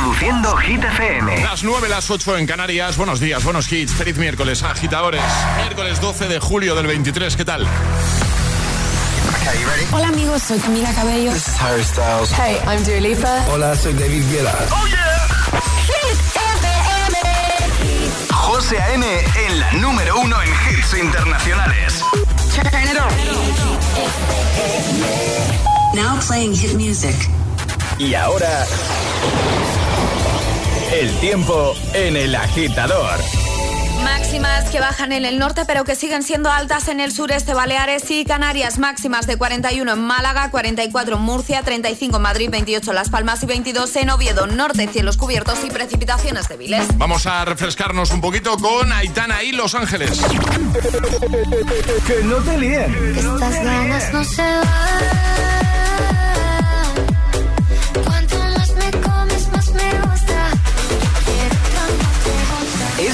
Reproduciendo Hit FM. Las 9, las 8 en Canarias. Buenos días, buenos hits. Feliz miércoles, agitadores. Miércoles 12 de julio del 23. ¿Qué tal? Hola amigos, soy Camila Cabello. This is Harry Styles. Hey, I'm Dua Lipa. Hola, soy David Guetta. Oh yeah. Hit FM. José A.M. en la número uno en hits internacionales. Turn it on. Now playing hit music. Y ahora el tiempo en el agitador. Máximas que bajan en el norte pero que siguen siendo altas en el sureste, Baleares y Canarias. Máximas de 41 en Málaga, 44 en Murcia, 35 en Madrid, 28 en Las Palmas y 22 en Oviedo. Norte, cielos cubiertos y precipitaciones débiles. Vamos a refrescarnos un poquito con Aitana y Los Ángeles. que no te líen. Estas ganas no se van.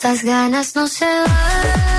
estas ganas no se van.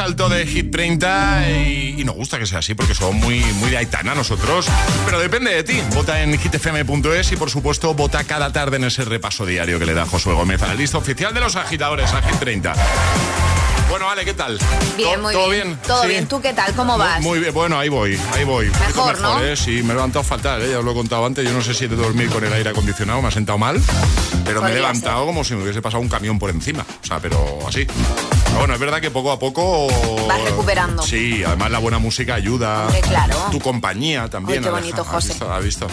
Alto de Hit 30 y, y nos gusta que sea así porque somos muy, muy de Aitana nosotros. Pero depende de ti. Vota en hitfm.es y por supuesto vota cada tarde en ese repaso diario que le da Josué Gómez a la lista oficial de los agitadores a Hit 30. Bueno, vale, ¿qué tal? Bien, ¿Todo- muy ¿Todo bien. bien? Todo Sí. bien. ¿Tú qué tal? ¿Cómo vas? Muy bien, bueno, ahí voy, ahí voy. Poquito Mejor, ¿no? ¿eh? Sí, me he levantado fatal, ¿eh? ya os lo he contado antes. Yo no sé si he de dormir con el aire acondicionado, me ha sentado mal, pero me he Podría levantado como si me hubiese pasado un camión por encima. O sea, pero así. Bueno, es verdad que poco a poco. Vas recuperando. Sí, además la buena música ayuda. Hombre, claro. Tu compañía también. Ay, qué bonito, ¿Has José. visto? ¿Has visto?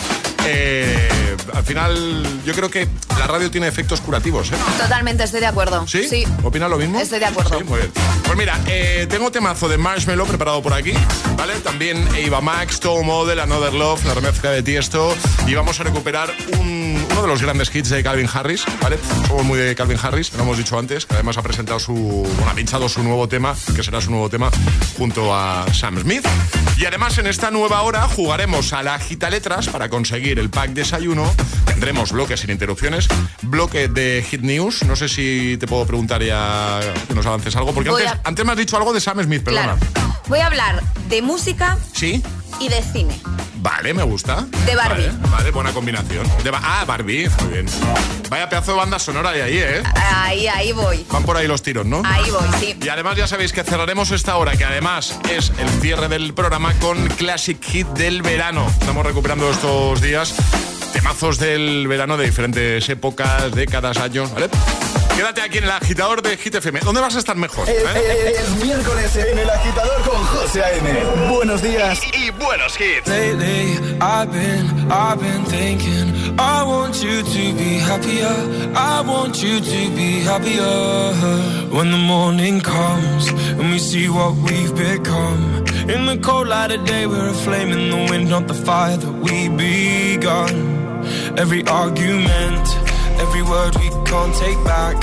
Eh, al final, yo creo que la radio tiene efectos curativos, ¿eh? Totalmente, estoy de acuerdo. ¿Sí? Sí. ¿Opinas lo mismo? Estoy de acuerdo. Sí, muy bien. Pues mira, eh, tengo temazo de Marshmello preparado por aquí, ¿vale? También Eva Max, Toe Model, Another Love, la remezcla de Tiesto. Y vamos a recuperar un- uno de los grandes hits de Calvin Harris, ¿vale? Somos muy de Calvin Harris, lo hemos dicho antes, que además ha presentado su. Bueno, ha pinchado su nuevo tema, que será su nuevo tema, junto a Sam Smith. Y además en esta nueva hora jugaremos a la gita letras para conseguir el pack desayuno. Tendremos bloques sin interrupciones, bloque de hit news. No sé si te puedo preguntar ya que nos avances algo, porque antes, a- antes me has dicho algo de Sam Smith, perdona. Claro. Voy a hablar de música ¿Sí? Y de cine. Vale, me gusta. De Barbie. Vale, buena combinación. ah, Barbie, muy bien. Vaya pedazo de banda sonora de ahí, ¿eh? Ahí, ahí voy. Van por ahí los tiros, ¿no? Ahí voy, sí. Y además ya sabéis que cerraremos esta hora, que además es el cierre del programa con Classic Hit del verano. Estamos recuperando estos días temazos del verano de diferentes épocas, décadas, años, ¿vale? Quédate aquí en el agitador de Hit FM. ¿Dónde vas a estar mejor? Es, eh, eh, eh, miércoles en el agitador con José A.M. Buenos días y, buenos hits. Lately, I've been, I've been thinking, I want you to be happier. I want you to be happier. When the morning comes and we see what we've become. In the cold light of day, we're a flame in the wind, not the fire that we begun. Every argument Every word we can't take back.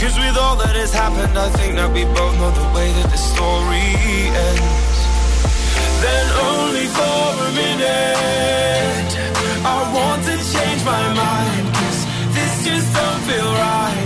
Cause with all that has happened, I think that we both know the way that the story ends. Then only for a minute, I want to change my mind. Cause this just don't feel right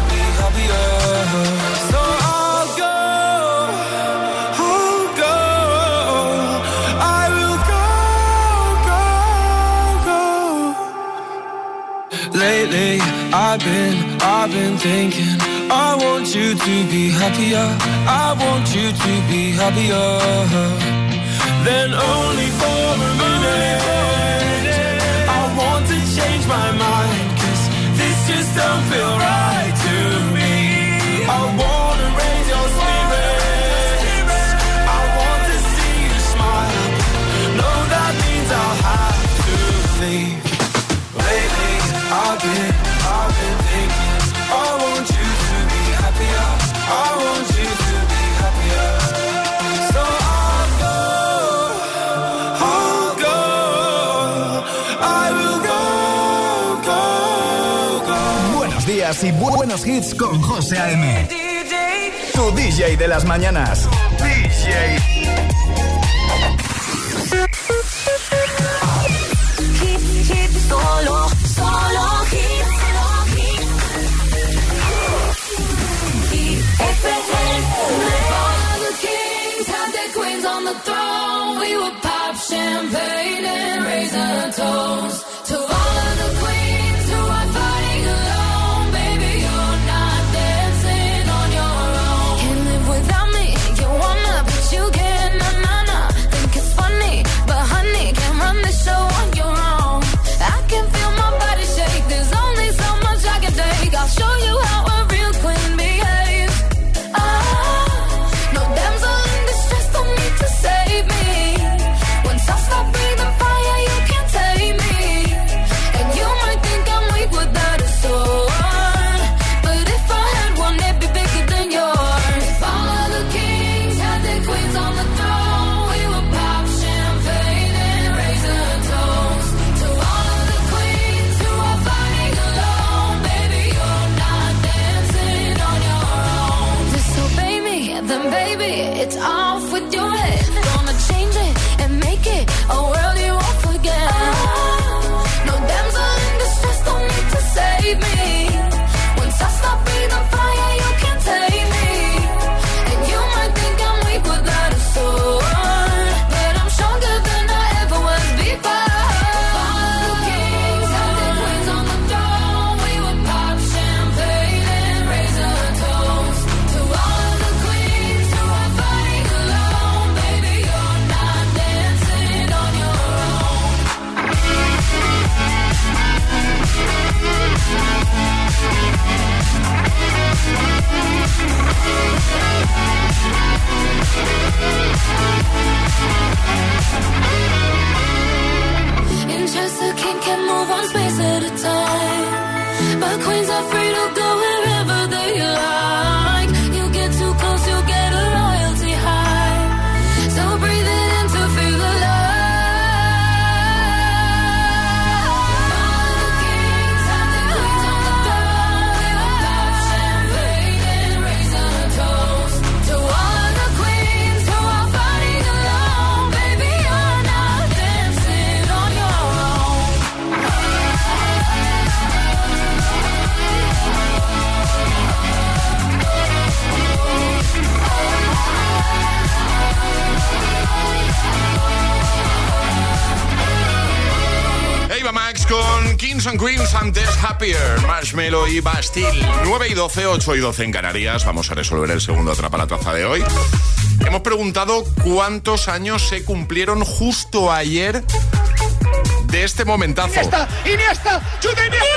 Lately, I've been, I've been thinking I want you to be happier I want you to be happier Then only for a minute. I want to change my mind Cause this just don't feel right been, I've been thinking I want you to be happier I want you to be happier So I'll go I'll go I will go, go, go Buenos días y bu- buenos hits con José A.M. Tu DJ de las mañanas. On the throne. We would pop champagne and raise a toast to all of the queens Happier, Marshmallow y Bastille. 9 y 12, 8 y 12 en Canarias. Vamos a resolver el segundo Atrapa la Taza de hoy. Hemos preguntado cuántos años se cumplieron justo ayer de este momentazo. Iniesta, Iniesta, chuta Iniesta.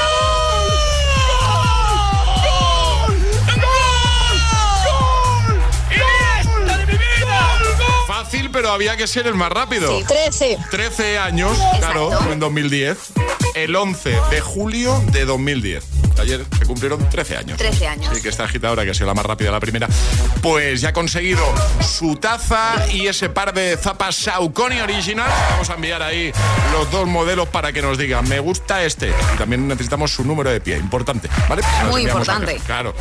¡Iniesta de mi vida! Fácil, pero había que ser el más rápido. Sí. 13. 13 años, claro, Exacto. en 2010. El 11 de julio de 2010. Ayer se cumplieron 13 años. 13 años. Sí, que esta agitadora, que ha sido la más rápida la primera, pues ya ha conseguido su taza y ese par de zapas Saucony Original. Vamos a enviar ahí los dos modelos para que nos digan, me gusta este. Y también necesitamos su número de pie, importante, ¿vale? Nos Muy importante. Claro.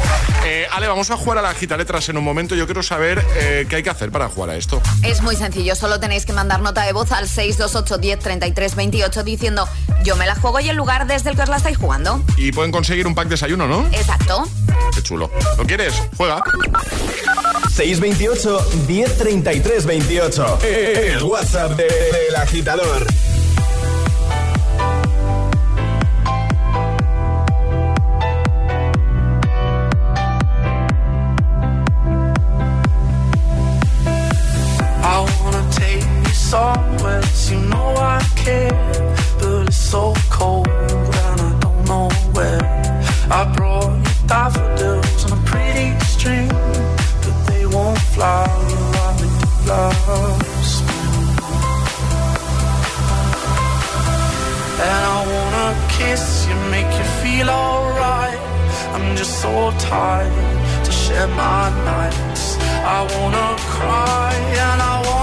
Eh, Ale, vamos a jugar a la gita letras en un momento. Yo quiero saber eh, qué hay que hacer para jugar a esto. Es muy sencillo, solo tenéis que mandar nota de voz al 628 10 33 28 diciendo yo me la juego y el lugar desde el que os la estáis jugando. Y pueden conseguir un pack de desayuno, ¿no? Exacto. Qué chulo. ¿Lo quieres? Juega. 628 1033 28. El WhatsApp de- del agitador. Daffodils on a pretty string, but they won't fly like last. And I wanna kiss you, make you feel alright. I'm just so tired to share my nights. I wanna cry and I wanna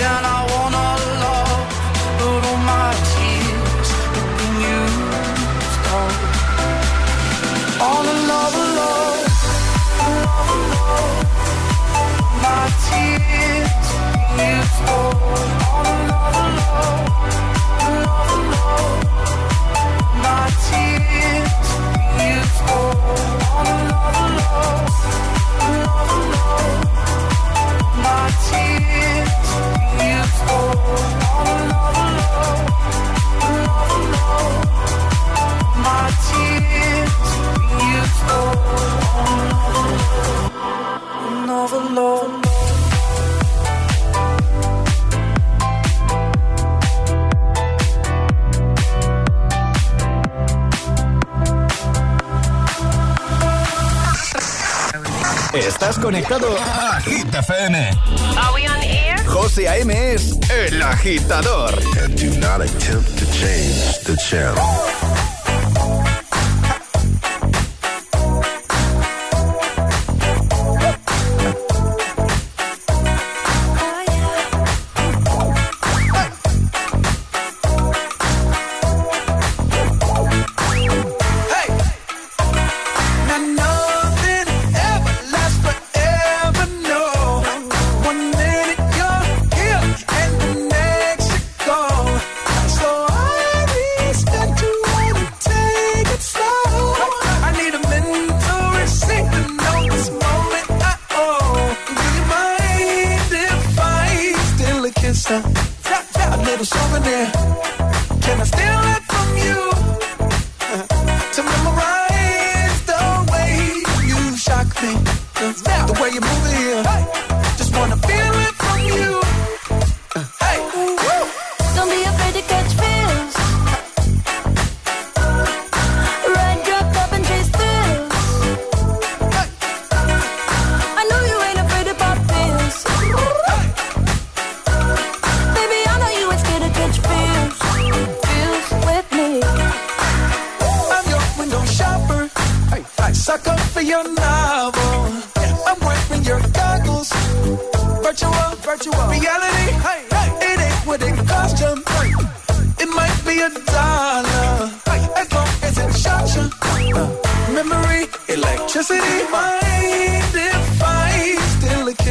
and I Estás conectado a Hit FM. José A.M. es el agitador. Do not attempt to change the channel.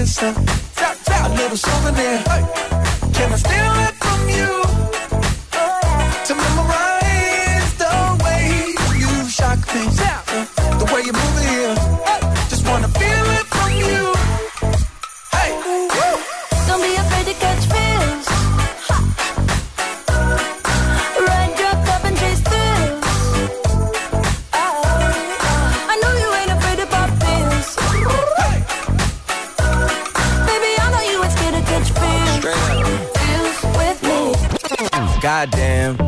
Steal a kiss? Uh, tap, tap, a little souvenir. Hey, can I steal it from you?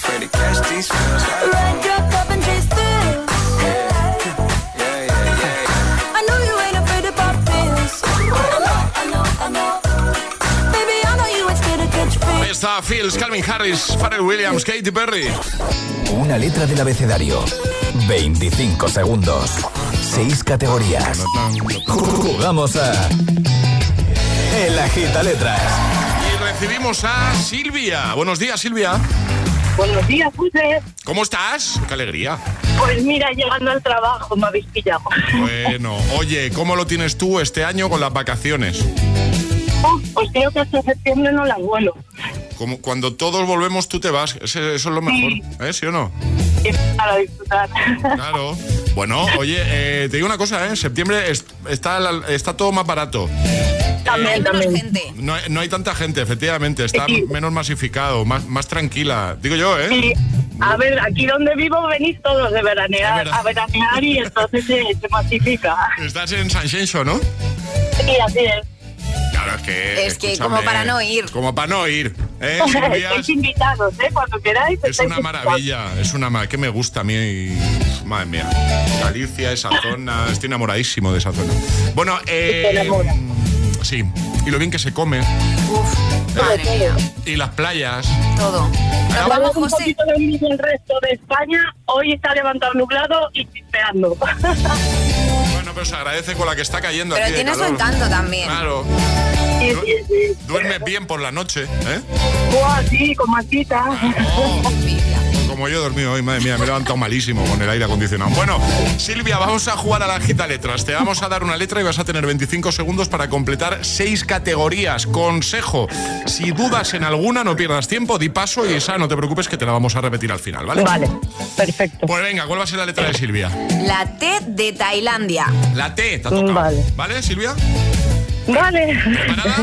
Afraid to catch these feels. Ride your cup and chase thrills. I know you ain't afraid to pop pills. I know, I know, I know. Baby, I know you ain't scared to catch feels. Ahí está Phil, Calvin Harris, Pharrell Williams, Katy Perry. Una letra del abecedario. 25 segundos. 6 categorías. Jugamos a. El agita letras. Y recibimos a Silvia. Buenos días, Silvia. Buenos días, José. ¿Cómo estás? Qué alegría. Pues mira, llegando al trabajo me habéis pillado. Bueno, oye, ¿cómo lo tienes tú este año con las vacaciones? Uf, Pues creo que hasta septiembre no las vuelo. Como cuando todos volvemos, tú te vas. Eso es lo mejor, ¿eh? ¿Sí o no? Para disfrutar. Claro. Bueno, oye, eh, te digo una cosa, ¿eh? En septiembre es- está, la- está todo más barato. También, también. gente. No hay, no hay tanta gente, efectivamente. Está Sí. menos masificado, más, más tranquila. Digo yo, ¿eh? Y, a ver, aquí donde vivo venís todos de veranear, a veranear y entonces se, se masifica. Estás en San Xenxo, ¿no? Sí, así es. Claro, es que. Es que como para no ir. Como para no ir, ¿eh? Estáis invitados, ¿eh? Cuando queráis. Es una invitados. maravilla, es una maravilla. que me gusta a mí. y- Madre mía. Galicia, esa zona. Estoy enamoradísimo de esa zona. Bueno, eh. Te. Sí. Y lo bien que se come. Uf, madre mía. Y las playas. Todo. Nos vamos, un José. poquito de envidia el resto de España. Hoy está levantado nublado y chispeando. Bueno, pero se agradece con la que está cayendo Pero aquí tiene su encanto también. Claro. Sí, sí, sí. Duerme bien por la noche, ¿eh? Buah, sí, con masita. Como yo he dormido hoy, madre mía, me he levantado malísimo con el aire acondicionado. Bueno, Silvia, vamos a jugar a la gita letras. Te vamos a dar una letra y vas a tener 25 segundos para completar seis categorías. Consejo, si dudas en alguna, no pierdas tiempo, di paso y esa no te preocupes que te la vamos a repetir al final, ¿vale? Vale, perfecto. Pues venga, ¿cuál va a ser la letra de Silvia? La T de Tailandia. La T, te ha tocado. Vale. ¿Vale, Silvia? Vale. ¿Preparada?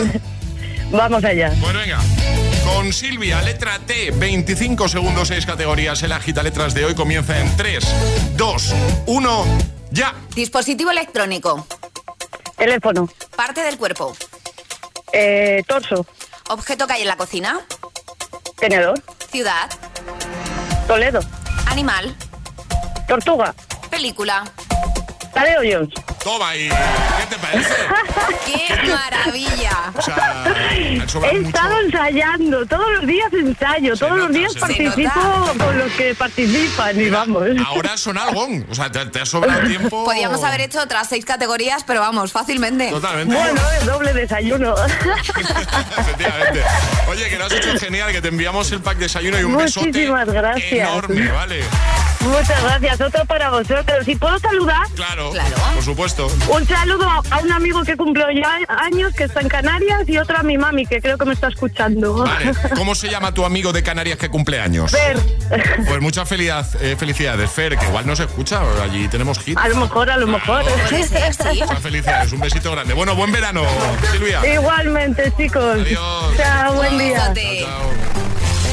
Vamos allá. Pues venga. Con Silvia, letra T, 25 segundos, 6 categorías. El agita letras de hoy comienza en 3, 2, 1, ya. Dispositivo electrónico. Teléfono. Parte del cuerpo. Eh, torso. Objeto que hay en la cocina. Tenedor. Ciudad. Toledo. Animal. Tortuga. Película. Tadeo Jones. Toma ahí. ¿Qué te parece? ¡Qué maravilla! O sea, He mucho. estado ensayando, todos los días ensayo, Se todos los días nota. participo con los que participan y vamos. Ahora son algún. O sea, te, te ha sobrado tiempo. Podríamos haber hecho otras seis categorías, pero vamos, fácilmente. Totalmente. Bueno, es doble desayuno. Efectivamente. Oye, que lo has hecho genial, que te enviamos el pack de desayuno y un besote Muchísimas gracias. enorme, ¿vale? Muchas gracias. Otro para vosotros. ¿Y puedo saludar? Claro, por supuesto. Un saludo a un amigo que cumplió ya años, que está en Canarias, y otro a mi mami, que creo que me está escuchando. Vale, ¿cómo se llama tu amigo de Canarias que cumple años? Fer. Pues muchas felicidad- eh, felicidades, Fer, que igual no se escucha, allí tenemos hit. A lo mejor, a lo mejor. Muchas felicidades, un besito grande. Bueno, buen verano, Silvia. Igualmente, chicos. Chao, buen día.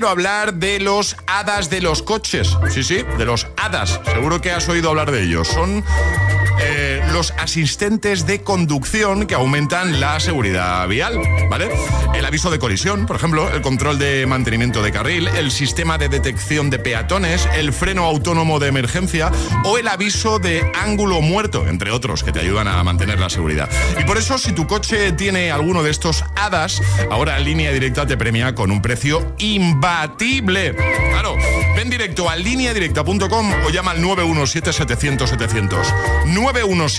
quiero hablar de los hadas de los coches. Sí, sí, de los hadas. Seguro que has oído hablar de ellos. Son eh, los asistentes de conducción que aumentan la seguridad vial, ¿vale? El aviso de colisión, por ejemplo, el control de mantenimiento de carril, el sistema de detección de peatones, el freno autónomo de emergencia o el aviso de ángulo muerto, entre otros, que te ayudan a mantener la seguridad. Y por eso, si tu coche tiene alguno de estos hadas, ahora línea directa te premia con un precio imbatible. Claro, ven directo a lineadirecta.com o llama al 917-700-700.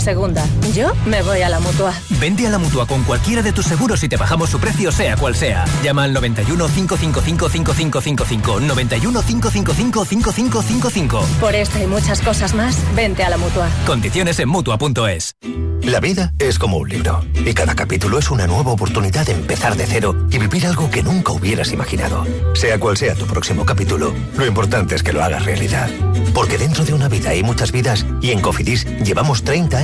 segunda, yo me voy a la mutua. Vente a la mutua con cualquiera de tus seguros y te bajamos su precio, sea cual sea. Llama al 91 555 5555. 91 555 5555. Por esta y muchas cosas más, vente a la mutua. Condiciones en mutua.es. La vida es como un libro y cada capítulo es una nueva oportunidad de empezar de cero y vivir algo que nunca hubieras imaginado. Sea cual sea tu próximo capítulo, lo importante es que lo hagas realidad. Porque dentro de una vida hay muchas vidas y en Cofidis llevamos 30 años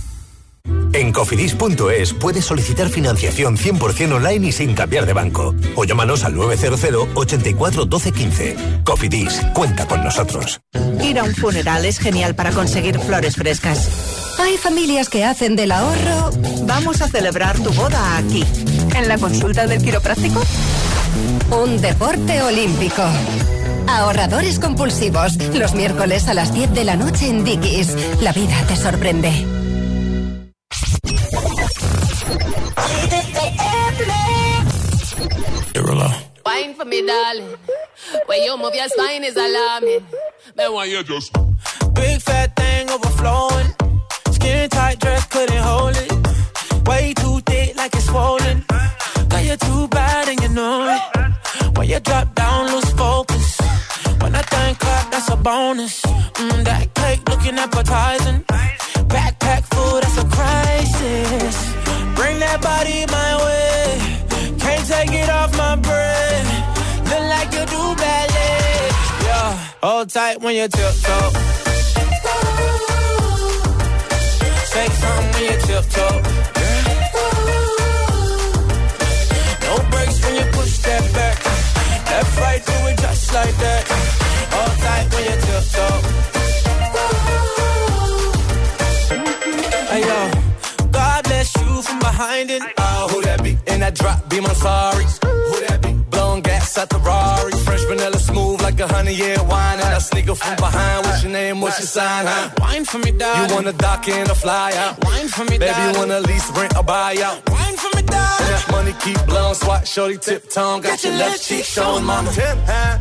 En cofidis.es puedes solicitar financiación 100% online y sin cambiar de banco. O llámanos al 900 84 12 15. Cofidis, cuenta con nosotros. Ir a un funeral es genial para conseguir flores frescas. Hay familias que hacen del ahorro. Vamos a celebrar tu boda aquí. ¿En la consulta del quiropráctico? Un deporte olímpico. Ahorradores compulsivos. Los miércoles a las 10 de la noche en Dickies. La vida te sorprende. Wine for me, darling. When you move your spine is alarming. Then why you just Big fat thing overflowing. Skin tight dress couldn't hold it. Way too thick like it's swollen. Girl, you're too bad and you know it. When you drop down, lose focus. When I think clap, that's a bonus. Mm, that cake looking appetizing. Backpack full, that's a crisis. Bring that body my way. Take it off my brain. Look like you do ballet. Yeah, hold tight when you tiptoe. Say something when you tiptoe. No breaks when you push that back. Left, right, do it just like that. Hold tight when you tiptoe. Hey yo, God bless you from behind it. That be? In that drop, be my sorry. Who that be? Blowing gas at the Rari. Fresh vanilla smooth like a honey year wine. And I sneaker from behind. What's your name? What's your sign? Huh? Wine for me, dog. You wanna dock in a fly out? Wine for me, Baby, you wanna lease, rent, or buy out? Wine for me, dog. That money keep blowing. Swat, shorty, tip tongue. Got, your left cheek showing, mama. Tip, huh?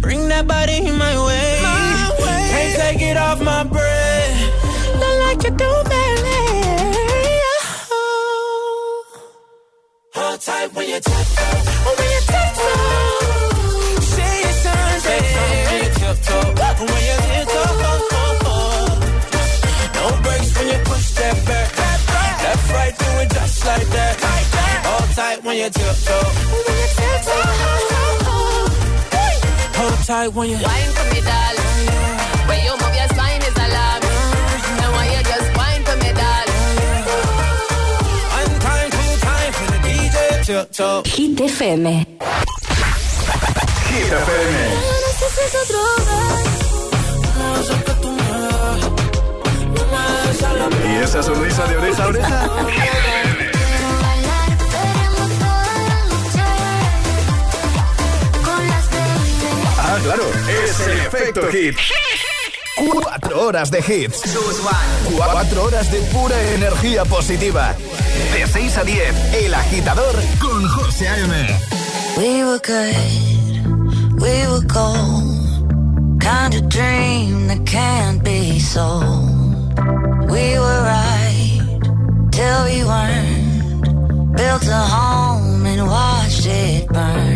Bring that body my way. my way. Can't take it off my breath. Look like you do, When you tiptoe. When you tiptoe. Say sign, say when you tiptoe. When you tiptoe. No breaks when you push that back. Left, right, do it just like that. Hold tight when you tiptoe. When you tiptoe. Hold tight when you. Wine for me, darling. Oh, when you move your Hit FM. Hit FM. ¿Y esa sonrisa de oreja a oreja? Ah, claro, es el efecto hit. Cuatro horas de hits. Cuatro horas de pura energía positiva. De 6 a 10, El Agitador con José A.M. We were good, we were gold. Kind of dream that can't be sold. We were right till we weren't. Built a home and watched it burn.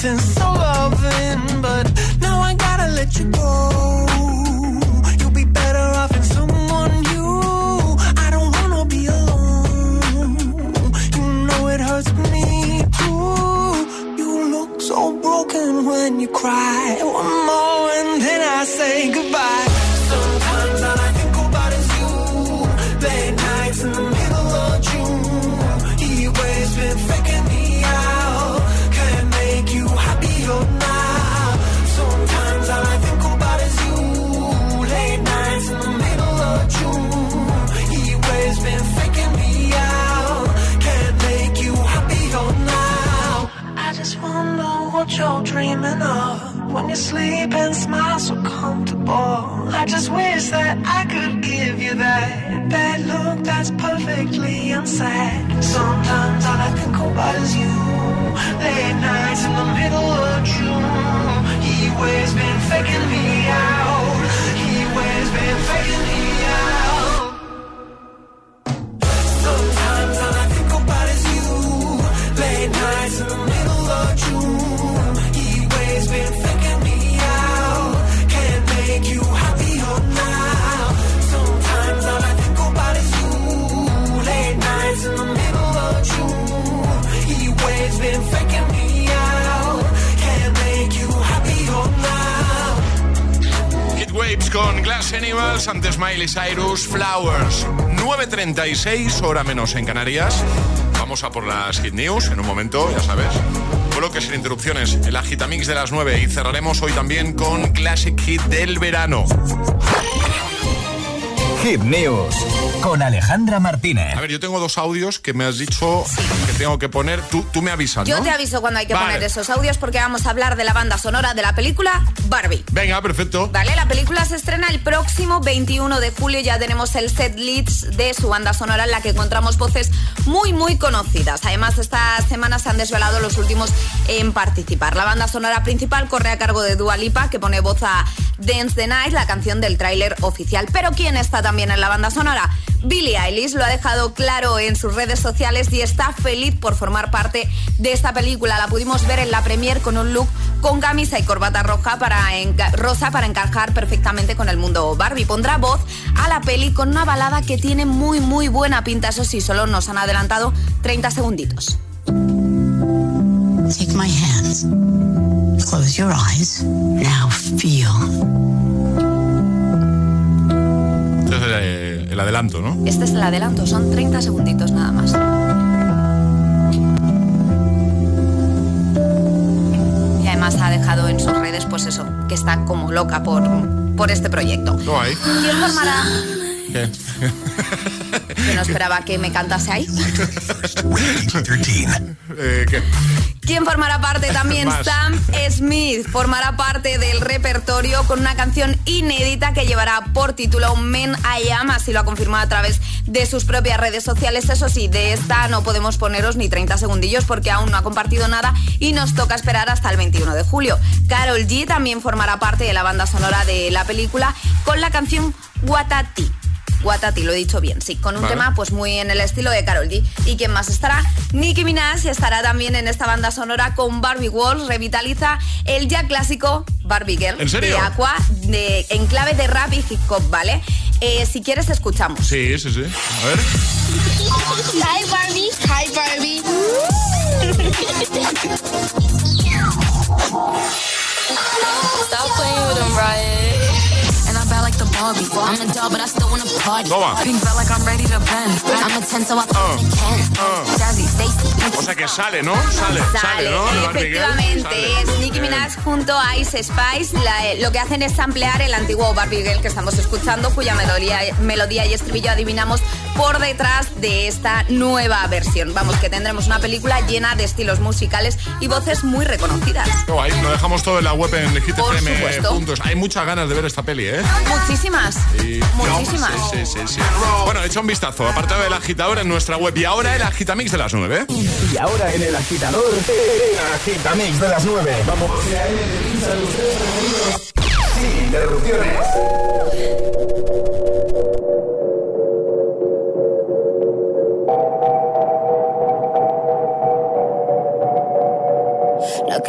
sentence. So Flowers. 9.36, hora menos en Canarias. Vamos a por las Hit News en un momento, ya sabes. Bloque sin interrupciones, el Agitamix de las 9 y cerraremos hoy también con Classic Hit del verano. Hit News con Alejandra Martínez. A ver, yo tengo dos audios que me has dicho que tengo que poner. Tú, tú me avisas, Yo te aviso cuando hay que poner esos audios porque vamos a hablar de la banda sonora de la película Barbie. Venga, perfecto. Vale, la película se estrena el próximo 21 de julio. Ya tenemos el set leads de su banda sonora en la que encontramos voces muy, muy conocidas. Además, esta semana se han desvelado los últimos en participar. La banda sonora principal corre a cargo de Dua Lipa, que pone voz a Dance the Night, la canción del tráiler oficial. Pero ¿quién está tan también en la banda sonora? Billie Eilish lo ha dejado claro en sus redes sociales y está feliz por formar parte de esta película. La pudimos ver en la premier con un look con camisa y corbata roja para rosa para encajar perfectamente con el mundo Barbie. Pondrá voz a la peli con una balada que tiene muy muy buena pinta. Eso sí, solo nos han adelantado 30 segunditos. Take my hands. Close your eyes. Now feel. El, el adelanto, ¿no? Este es el adelanto, son 30 segunditos nada más. Y además ha dejado en sus redes, pues eso, que está como loca por, por este proyecto. No hay. ¿Quién formará? ¿Qué? Que no esperaba que me cantase ahí. Eh, ¿qué? ¿Quién formará parte también? Más. Sam Smith formará parte del repertorio con una canción inédita que llevará por título Men I Am, así lo ha confirmado a través de sus propias redes sociales. Eso sí, de esta no podemos poneros ni 30 segundillos porque aún no ha compartido nada y nos toca esperar hasta el 21 de julio. Carol G también formará parte de la banda sonora de la película con la canción Watati. Watati, lo he dicho bien, sí, con un Vale. tema pues muy en el estilo de Carol G. ¿Y quién más estará? Nicki Minaj estará también en esta banda sonora con Barbie Walls, revitaliza el ya clásico Barbie Girl ¿En serio? de Aqua de, en clave de rap y hip hop, ¿vale? Eh, si quieres escuchamos. Sí, sí, sí. A ver. Hi Barbie. Hi Barbie. Stop playing with them, Riot. And I bad like the Barbie. I'm a doll, but I still wanna party. Toma. Pink felt like I'm ready to bend. I'm a 10, so I can. Jazzy, Stacy. O sea que sale, ¿no? Sale, sale, Sale, ¿no? Efectivamente, sale. es Nicki. Minaj junto a Ice Spice. La- eh, lo que hacen es ampliar el antiguo Barbie Girl que estamos escuchando, cuya melodía, melodía y estribillo adivinamos por detrás de esta nueva versión. Vamos, que tendremos una película llena de estilos musicales y voces muy reconocidas. Qué guay, lo dejamos todo en la web en Por hitfm. supuesto. puntos. Hay muchas ganas de ver esta peli, ¿eh? Muchísimas. Y- Muchísimas. Sí, sí, sí, sí. Bueno, echa un vistazo, aparte del agitador en nuestra web. Y ahora el agitamix de las 9. Y ahora en el agitador, el agitamix de las 9. Vamos. Sin interrupciones.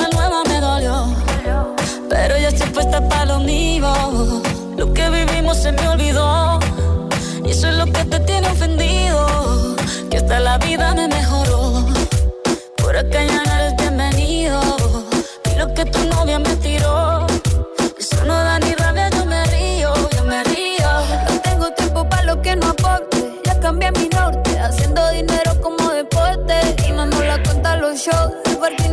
La nueva me dolió, pero ya estoy puesta para lo mío. Lo que vivimos se me olvidó. Y eso es lo que te tiene ofendido. Que hasta la vida me mejoró. Por acá ya no eres bienvenido. Y lo que tu novia me tiró. Eso no da ni rabia, yo me río, yo me río. No tengo tiempo para lo que no aporte. Ya cambié mi norte, haciendo dinero como deporte. Y no la cuenta los shows,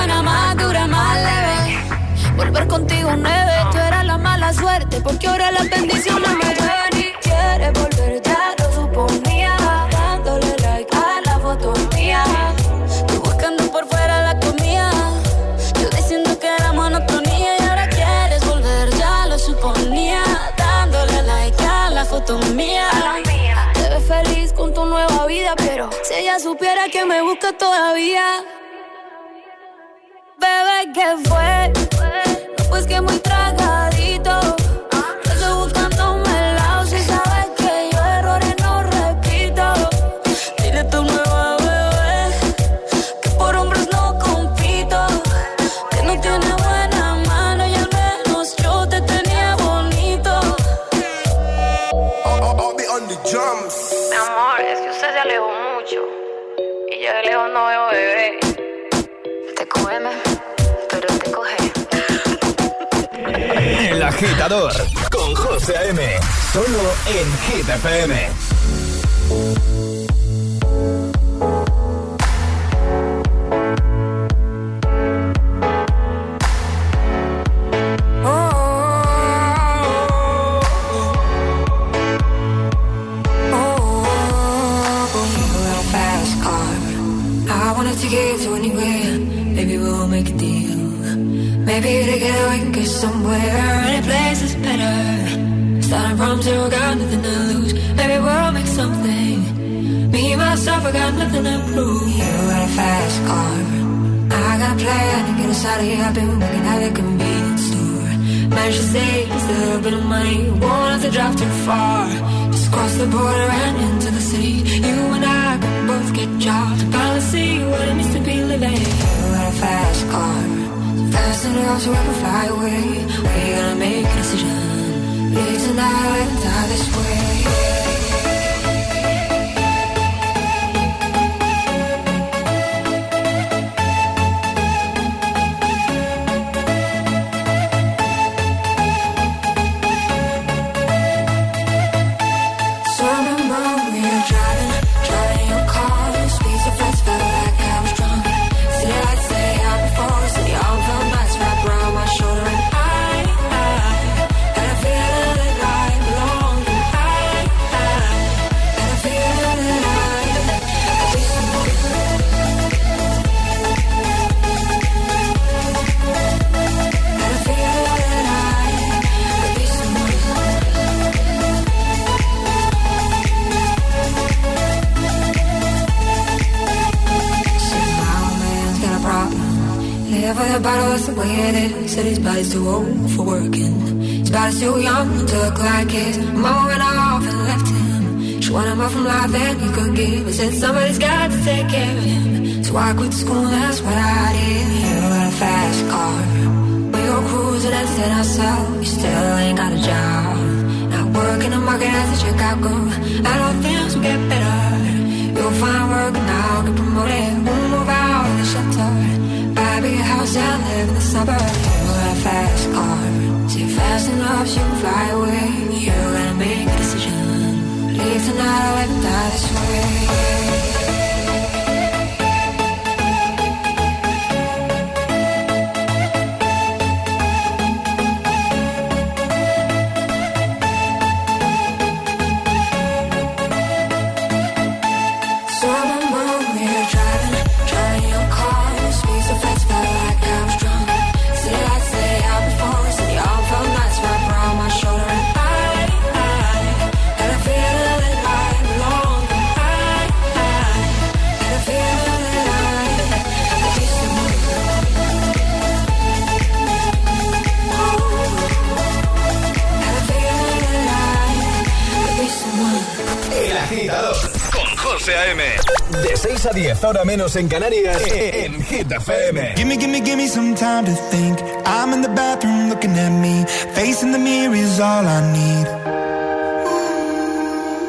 buena, más dura, más leve. Volver contigo nueve, tú eras la mala suerte, porque ahora las bendiciones me llueven quieres volver, ya lo suponía, dándole like a la foto mía. Tú buscando por fuera la comida, yo diciendo que era monotonía y ahora quieres volver, ya lo suponía, dándole like a la foto mía. Te ves feliz con tu nueva vida, pero si ella supiera que me busca todavía. Bebé, ¿qué fue? No, pues que muy tragadito. Yo estoy buscándome el lado. Si sabes que yo errores no repito. Dile tu nueva bebé que por hombres no compito. Que no tiene buena mano y al menos yo te tenía bonito. Mi amor, es que usted se alejó mucho. Y yo de lejos no veo bebé. Te come, agitador con José A.M. Solo en Hit FM. you to anywhere. Maybe we'll make a deal. Maybe together we can get somewhere. Starting from zero, got nothing to lose. Maybe we'll make something. Me and myself, I got nothing to prove. You got a fast car. I got a plan to get us out of here. I've been working at the convenience store. Managed to save just a little bit of money. Won't have to drive too far. Just cross the border and into the city. You and I can both get jobs. Finally see what it means to be living. You got a fast car. Fast enough so I can fly away. We're gonna make a decision. Leave tonight die this way. Said his body's too old for working. His body's too young to look like his. Mama went off and left him. She wanted more from life than he could give. But said somebody's got to take care of him. So I quit school, that's what I did. You got a fast car. We go cruising and set ourselves. You still ain't got a job. Not working the market as a Chicago. I know things will get better. You'll find work and now get promoted. We'll move out of the shelter. Buy a bigger house and live in the suburbs. You fast car. See fast enough, so you can fly away. You gotta make a decision. Leave tonight or let die this way. 10, ahora menos en Canarias, en Hit FM. Gimme, gimme, gimme some time to think. I'm in the bathroom looking at me. Facing the mirror is all I need.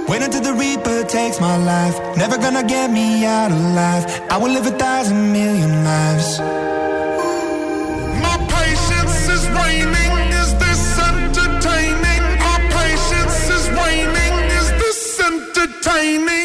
Wait until the Reaper takes my life. Never gonna get me out alive. I will live a thousand million lives. My patience is waning. Is this entertaining? My patience is waning. Is this entertaining?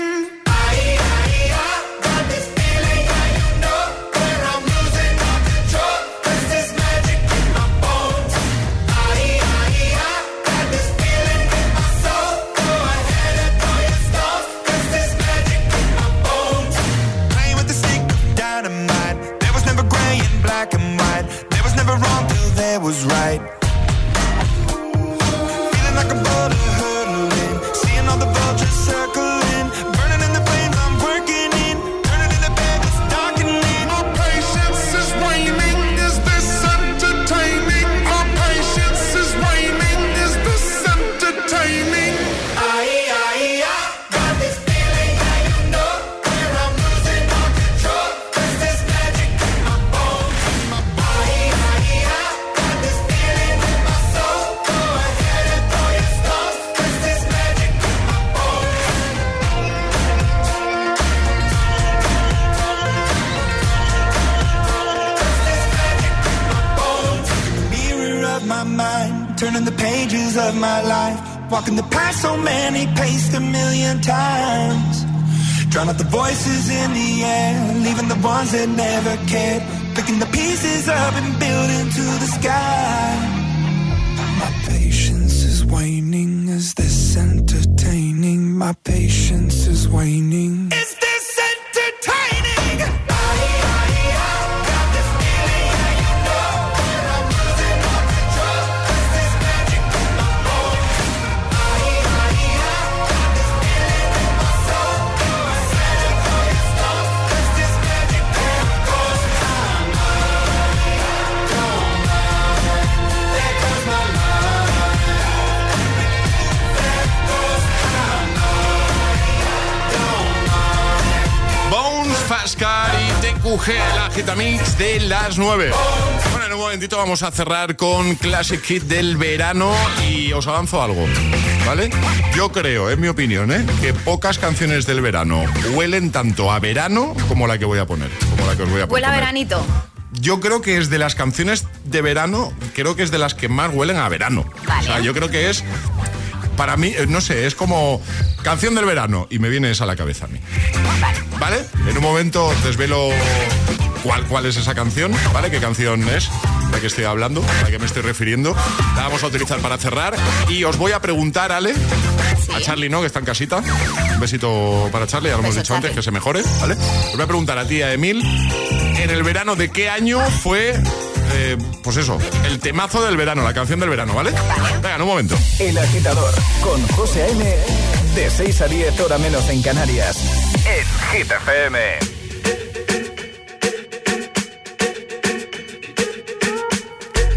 That never cared. Picking the pieces up and building to the sky. Agitamix de las 9. Bueno, en un momentito vamos a cerrar con Classic Hit del verano y os avanzo algo, ¿vale? Yo creo, es mi opinión, ¿eh? que pocas canciones del verano huelen tanto a verano como la que voy a poner, como la que os voy a Huele a poner. veranito. Yo creo que es de las canciones de verano, creo que es de las que más huelen a verano. O sea, yo creo que es, para mí, eh, no sé, es como canción del verano y me viene esa a la cabeza a mí. ¿Vale? En un momento desvelo cuál, cuál es esa canción, ¿vale? ¿Qué canción es? La que estoy hablando, a que me estoy refiriendo. La vamos a utilizar para cerrar. Y os voy a preguntar, Ale, a Charlie, ¿no? Que está en casita. Un besito para Charlie, ya lo hemos dicho antes, Charlie. que se mejore, ¿vale? Os voy a preguntar a ti, a Emil, en el verano de qué año fue, eh, pues eso, el temazo del verano, la canción del verano, ¿vale? Venga, en un momento. El agitador con José A.M. De 6 a 10 hora menos en Canarias. En Hit FM.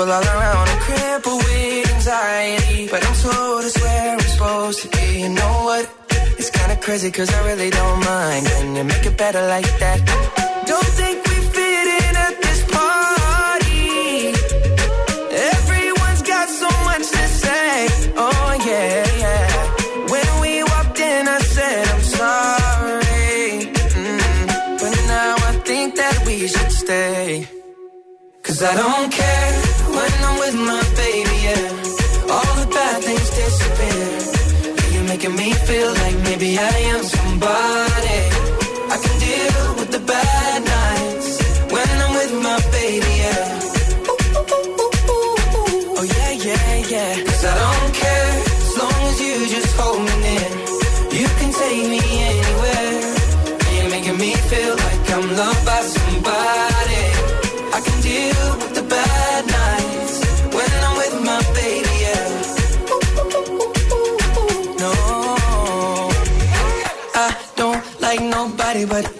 people all around, I'm crippled with anxiety. But I'm told it's where I'm supposed to be. You know what? It's kinda crazy cause I really don't mind. Can you make it better like that? Don't think we fit in at this party. Everyone's got so much to say. Oh yeah, yeah. When we walked in, I said I'm sorry. Mm. But now I think that we should stay. Cause I don't feel like maybe I am somebody. I can deal with the bad nights when I'm with my baby, yeah. Oh yeah, yeah, yeah. Cause I don't care as long as you just hold me near. You can take me anywhere. You're making me feel like I'm loved by somebody.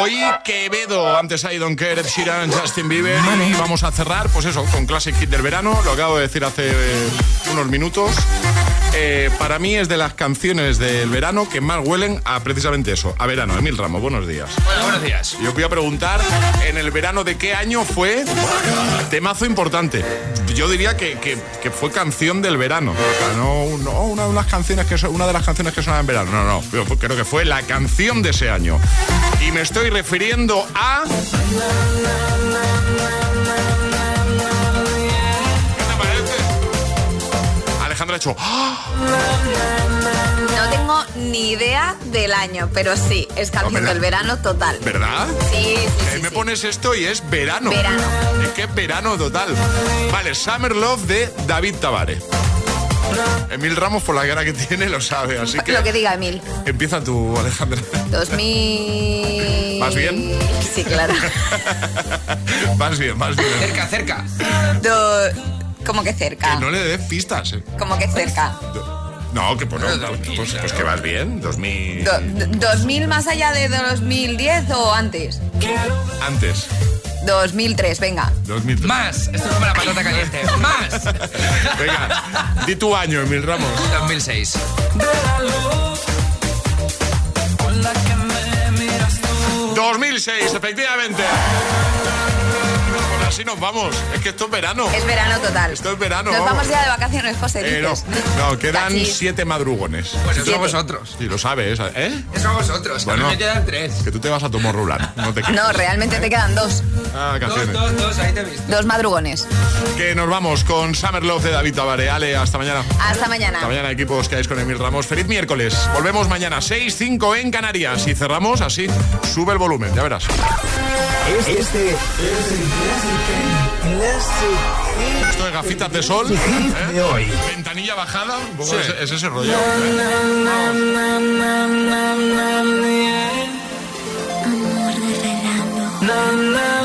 Lola Índigo y Quevedo. Antes hay Don Ed Sheeran, Justin Bieber. Y vamos a cerrar, pues eso, con Classic Hit del verano. Lo acabo de decir hace eh, unos minutos. Eh, para mí es de las canciones del verano que más huelen a precisamente eso, a verano. Emil Ramos, buenos días. Bueno, buenos días. Yo voy a preguntar en el verano de qué año fue temazo importante. Yo diría que, que- que fue canción del verano. No, no una, de las canciones que son- una de las canciones que suenan en verano. No, no. Yo creo que fue la canción de ese año. Y me estoy refiriendo a. Alejandra ha hecho. No tengo ni idea del año, pero sí, es canción Hombre, del verano total. ¿Verdad? Sí, sí, Eh, sí, me sí. pones esto y es verano. Verano. Es que es verano total. Vale, Summer Love de David Tabare. Emil Ramos, por la cara que tiene, lo sabe, así que Lo que diga Emil. empieza tú, Alejandra. 2000. ¿Vas bien? Sí, claro. Vas bien, vas bien. Cerca, cerca. Do- Como que cerca. Que no le des pistas. eh. Como que cerca. No, que pues, no, pues, pues que vas bien. 2000. Do- do- ¿2000 más allá de 2010 o antes? Antes. 2003, venga. 2003. Más. Esto es como la patata caliente. Más. Venga, di tu año, Emil Ramos. 2006. 2006, efectivamente. Nos vamos. Es que esto es verano. Es verano total. Esto es verano. Nos vamos ya de vacaciones, José. Eh, no, no, quedan Cachis. siete madrugones. Pues eso Siete. a vosotros. Sí, lo sabes, ¿eh? Eso a vosotros. que a mí Bueno. me quedan tres. Que tú te vas a tomar rular. No te No, realmente te quedan dos. Ah, Dos, canciones. dos, dos, ahí te he visto. Dos madrugones. Que nos vamos con Summer Love de David Tabaré. Ale, hasta mañana. Hasta mañana. Hasta mañana, equipos que hay con Emil Ramos. Feliz miércoles. Volvemos mañana, 6-5 en Canarias. Y cerramos así. Sube el volumen, ya verás. Este es el Esto de gafitas de sol. ¿eh? de hoy. Ventanilla bajada. Un poco Sí. es, es ese rollo. ¿eh? Amor de verano.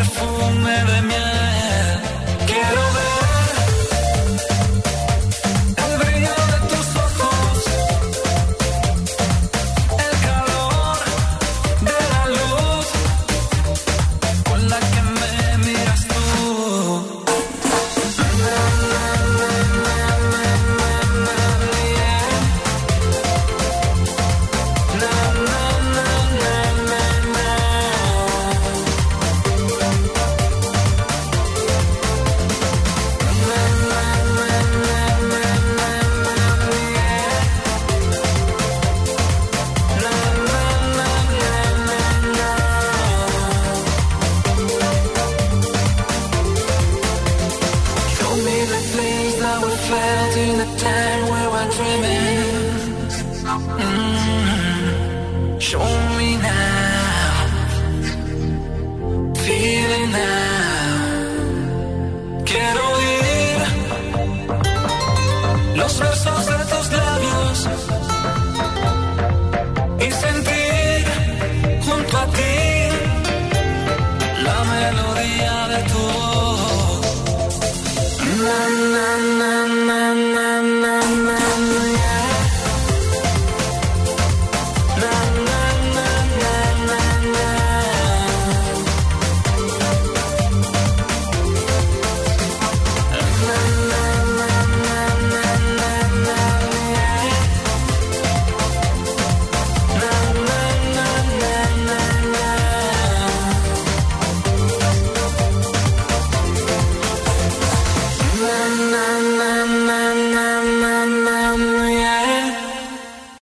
Perfume de miel. Quiero ver